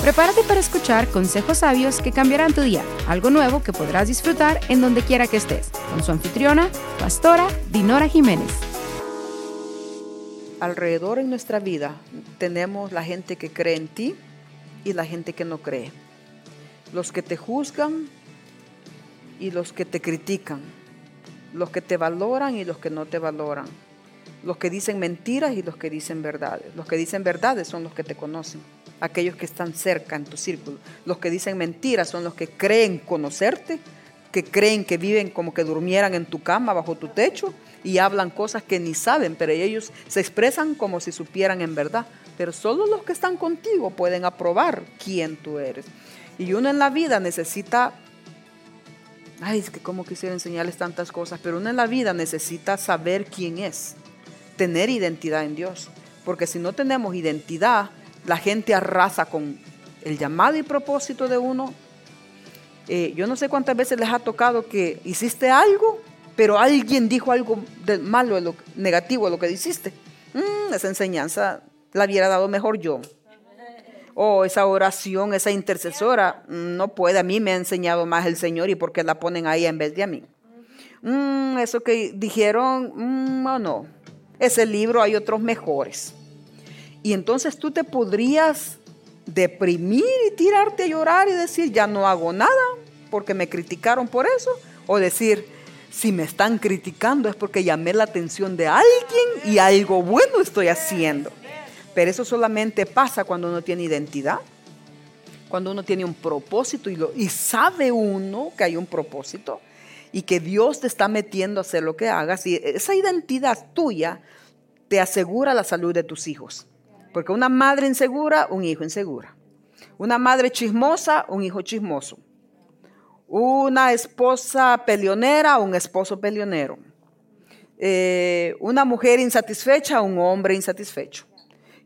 Prepárate para escuchar consejos sabios que cambiarán tu día, algo nuevo que podrás disfrutar en donde quiera que estés, con su anfitriona, pastora Dinora Jiménez. Alrededor en nuestra vida tenemos la gente que cree en ti y la gente que no cree. Los que te juzgan y los que te critican. Los que te valoran y los que no te valoran. Los que dicen mentiras y los que dicen verdades. Los que dicen verdades son los que te conocen aquellos que están cerca en tu círculo. Los que dicen mentiras son los que creen conocerte, que creen que viven como que durmieran en tu cama, bajo tu techo, y hablan cosas que ni saben, pero ellos se expresan como si supieran en verdad. Pero solo los que están contigo pueden aprobar quién tú eres. Y uno en la vida necesita, ay, es que como quisiera enseñarles tantas cosas, pero uno en la vida necesita saber quién es, tener identidad en Dios. Porque si no tenemos identidad, la gente arrasa con el llamado y propósito de uno. Eh, yo no sé cuántas veces les ha tocado que hiciste algo, pero alguien dijo algo de malo, lo, negativo de lo que hiciste. Mm, esa enseñanza la hubiera dado mejor yo. O esa oración, esa intercesora, mm, no puede, a mí me ha enseñado más el Señor y porque la ponen ahí en vez de a mí. Mm, eso que dijeron, no, no. Ese libro hay otros mejores. Y entonces tú te podrías deprimir y tirarte a llorar y decir, ya no hago nada porque me criticaron por eso. O decir, si me están criticando es porque llamé la atención de alguien y algo bueno estoy haciendo. Pero eso solamente pasa cuando uno tiene identidad, cuando uno tiene un propósito y, sabe uno que hay un propósito y que Dios te está metiendo a hacer lo que hagas. Y esa identidad tuya te asegura la salud de tus hijos. Porque una madre insegura, un hijo insegura. Una madre chismosa, un hijo chismoso. Una esposa peleonera, un esposo peleonero. Eh, una mujer insatisfecha, un hombre insatisfecho.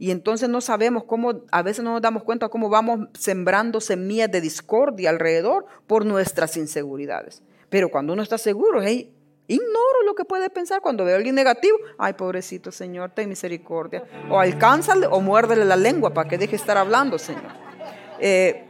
Y entonces no sabemos cómo, a veces no nos damos cuenta cómo vamos sembrando semillas de discordia alrededor por nuestras inseguridades. Pero cuando uno está seguro, hey, Ignoro lo que puede pensar cuando veo a alguien negativo. Ay, pobrecito Señor, ten misericordia. O alcánzale o muérdele la lengua para que deje estar hablando, Señor. Eh,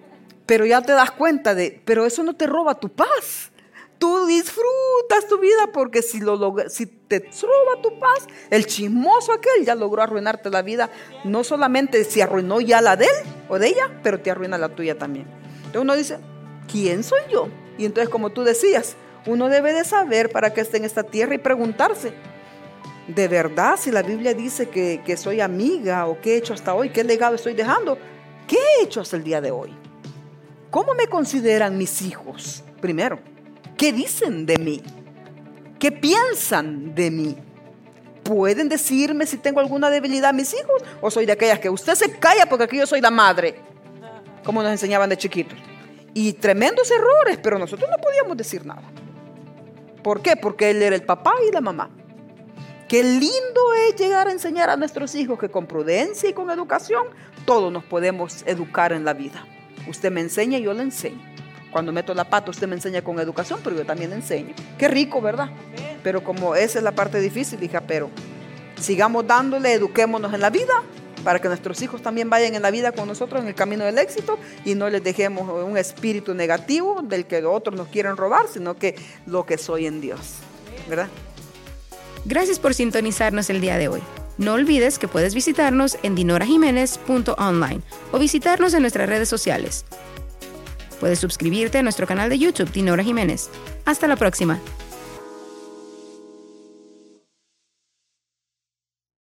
pero ya te das cuenta de, pero eso no te roba tu paz. Tú disfrutas tu vida porque si, lo si te roba tu paz, el chismoso aquel ya logró arruinarte la vida. No solamente se arruinó ya la de él o de ella, pero te arruina la tuya también. Entonces uno dice, ¿quién soy yo? Y entonces como tú decías, uno debe de saber para qué está en esta tierra y preguntarse, ¿de verdad si la Biblia dice que, que soy amiga o qué he hecho hasta hoy, qué legado estoy dejando? ¿Qué he hecho hasta el día de hoy? ¿Cómo me consideran mis hijos? Primero, ¿qué dicen de mí? ¿Qué piensan de mí? ¿Pueden decirme si tengo alguna debilidad mis hijos? ¿O soy de aquellas que usted se calla porque aquí yo soy la madre? Como nos enseñaban de chiquitos. Y tremendos errores, pero nosotros no podíamos decir nada. ¿Por qué? Porque él era el papá y la mamá. Qué lindo es llegar a enseñar a nuestros hijos que con prudencia y con educación todos nos podemos educar en la vida. Usted me enseña y yo le enseño. Cuando meto la pata, usted me enseña con educación, pero yo también enseño. Qué rico, ¿verdad? Pero como esa es la parte difícil, dije, pero sigamos dándole, eduquémonos en la vida para que nuestros hijos también vayan en la vida con nosotros en el camino del éxito y no les dejemos un espíritu negativo del que otros nos quieren robar, sino que lo que soy en Dios. ¿Verdad? Gracias por sintonizarnos el día de hoy. No olvides que puedes visitarnos en dinorajiménez.online o visitarnos en nuestras redes sociales. Puedes suscribirte a nuestro canal de YouTube Dinora Jiménez. Hasta la próxima.